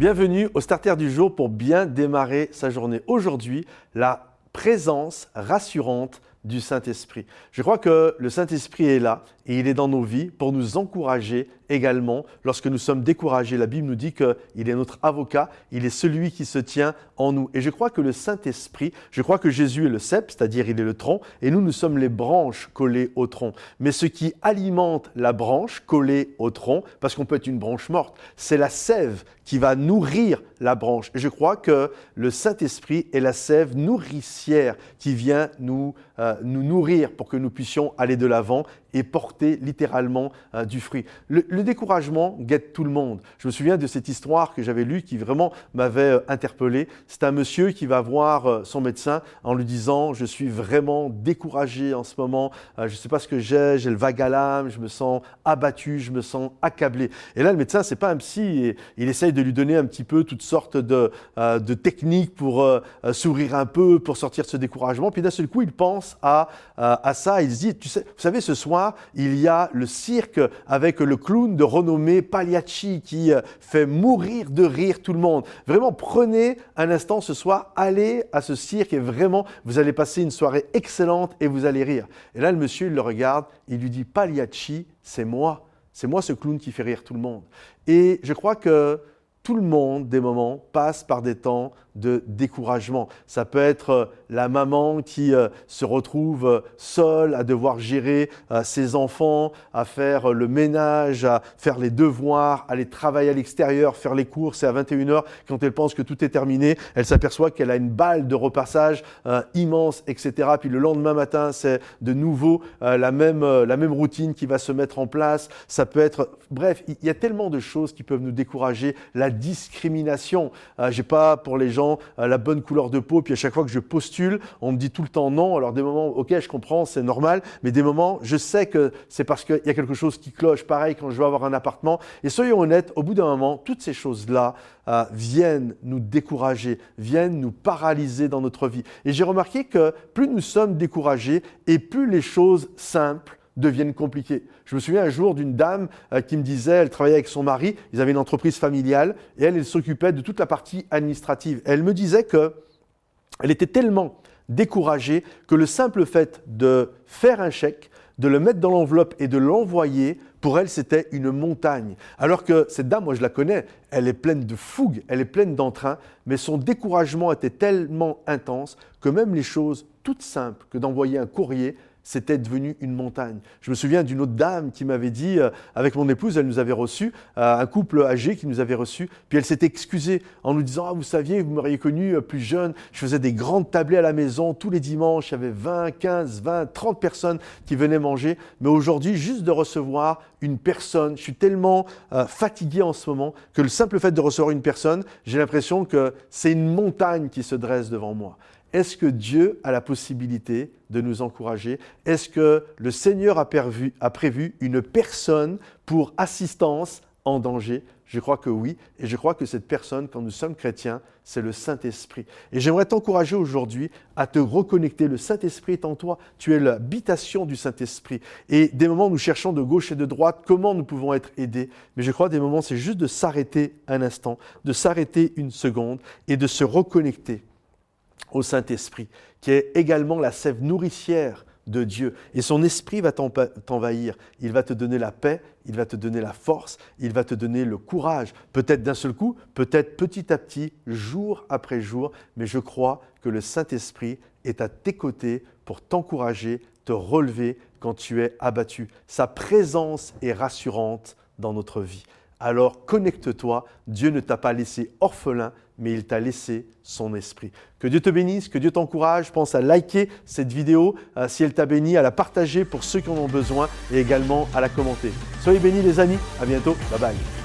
Bienvenue au starter du jour pour bien démarrer sa journée. Aujourd'hui, la présence rassurante du Saint-Esprit. Je crois que le Saint-Esprit est là et il est dans nos vies pour nous encourager également lorsque nous sommes découragés. La Bible nous dit qu'il est notre avocat, il est celui qui se tient en nous. Et je crois que le Saint-Esprit, je crois que Jésus est le cep, c'est-à-dire il est le tronc, et nous, nous sommes les branches collées au tronc. Mais ce qui alimente la branche collée au tronc, parce qu'on peut être une branche morte, c'est la sève qui va nourrir la branche. Et je crois que le Saint-Esprit est la sève nourricière qui vient nous, euh, nous nourrir pour que nous puissions aller de l'avant et porter littéralement euh, du fruit. Le, découragement guette tout le monde. Je me souviens de cette histoire que j'avais lue qui vraiment m'avait euh, interpellé. C'est un monsieur qui va voir euh, son médecin en lui disant Je suis vraiment découragé en ce moment, je ne sais pas ce que j'ai, j'ai le vague à l'âme, je me sens abattu, je me sens accablé. Et là, le médecin, c'est pas un psy, et il essaye de lui donner un petit peu toutes sortes de, de techniques pour sourire un peu, pour sortir de ce découragement. Puis d'un seul coup, il pense à, à ça, il se dit Tu sais, vous savez, ce soir, il y a le cirque avec le clown de renommée Pagliacci qui euh, fait mourir de rire tout le monde. Vraiment, prenez un instant ce soir, allez à ce cirque et vraiment, vous allez passer une soirée excellente et vous allez rire. Et là, le monsieur, il le regarde, il lui dit Pagliacci, c'est moi. C'est moi ce clown qui fait rire tout le monde. Et je crois que tout le monde, des moments, passe par des temps de découragement. Ça peut être euh, la maman qui euh, se retrouve euh, seule à devoir gérer ses enfants, à faire le ménage, à faire les devoirs, aller travailler à l'extérieur, faire les courses et à 21h, quand elle pense que tout est terminé, elle s'aperçoit qu'elle a une balle de repassage immense, etc. Puis le lendemain matin, c'est de nouveau la, même, la même routine qui va se mettre en place. Ça peut être... Bref, il y a tellement de choses qui peuvent nous décourager. Discrimination. J'ai pas pour les gens euh, la bonne couleur de peau, puis à chaque fois que je postule, on me dit tout le temps non. Alors des moments, ok, je comprends, c'est normal, mais des moments, je sais que c'est parce qu'il y a quelque chose qui cloche. Pareil quand je veux avoir un appartement. Et soyons honnêtes, au bout d'un moment, toutes ces choses-là euh, viennent nous décourager, viennent nous paralyser dans notre vie. Et j'ai remarqué que plus nous sommes découragés et plus les choses simples deviennent compliquées. Je me souviens un jour d'une dame euh, qui me disait, elle travaillait avec son mari, ils avaient une entreprise familiale, et elle, s'occupait de toute la partie administrative. elle me disait que elle était tellement découragée que le simple fait de faire un chèque, de le mettre dans l'enveloppe et de l'envoyer, pour elle, c'était une montagne. Alors que cette dame, moi je la connais, elle est pleine de fougue, elle est pleine d'entrain, mais son découragement était tellement intense que même les choses toutes simples que d'envoyer un courrier, c'était devenu une montagne. Je me souviens d'une autre dame qui m'avait dit, euh, avec mon épouse, elle nous avait reçus, euh, un couple âgé qui nous avait reçus, puis elle s'était excusée en nous disant, ah, vous saviez, vous m'auriez connu euh, plus jeune, je faisais des grandes tablées à la maison tous les dimanches, il y avait 20, 15, 20, 30 personnes qui venaient manger, mais aujourd'hui, juste de recevoir une personne, je suis tellement fatigué en ce moment que le simple fait de recevoir une personne, j'ai l'impression que c'est une montagne qui se dresse devant moi. Est-ce que Dieu a la possibilité de nous encourager? Est-ce que le Seigneur a prévu, une personne pour assistance en danger? Je crois que oui. Et je crois que cette personne, quand nous sommes chrétiens, c'est le Saint-Esprit. Et j'aimerais t'encourager aujourd'hui à te reconnecter. Le Saint-Esprit est en toi. Tu es l'habitation du Saint-Esprit. Et des moments nous cherchons de gauche et de droite comment nous pouvons être aidés? Mais je crois des moments, c'est juste de s'arrêter un instant, de s'arrêter une seconde et de se reconnecter au Saint-Esprit, qui est également la sève nourricière de Dieu. Et son esprit va t'envahir. Il va te donner la paix, il va te donner la force, il va te donner le courage. Peut-être d'un seul coup, peut-être petit à petit, jour après jour, mais je crois que le Saint-Esprit est à tes côtés pour t'encourager, te relever quand tu es abattu. Sa présence est rassurante dans notre vie. Alors connecte-toi, Dieu ne t'a pas laissé orphelin, mais il t'a laissé son esprit. Que Dieu te bénisse, que Dieu t'encourage. Pense à liker cette vidéo euh, si elle t'a béni, à la partager pour ceux qui en ont besoin et également à la commenter. Soyez bénis les amis, à bientôt, bye bye.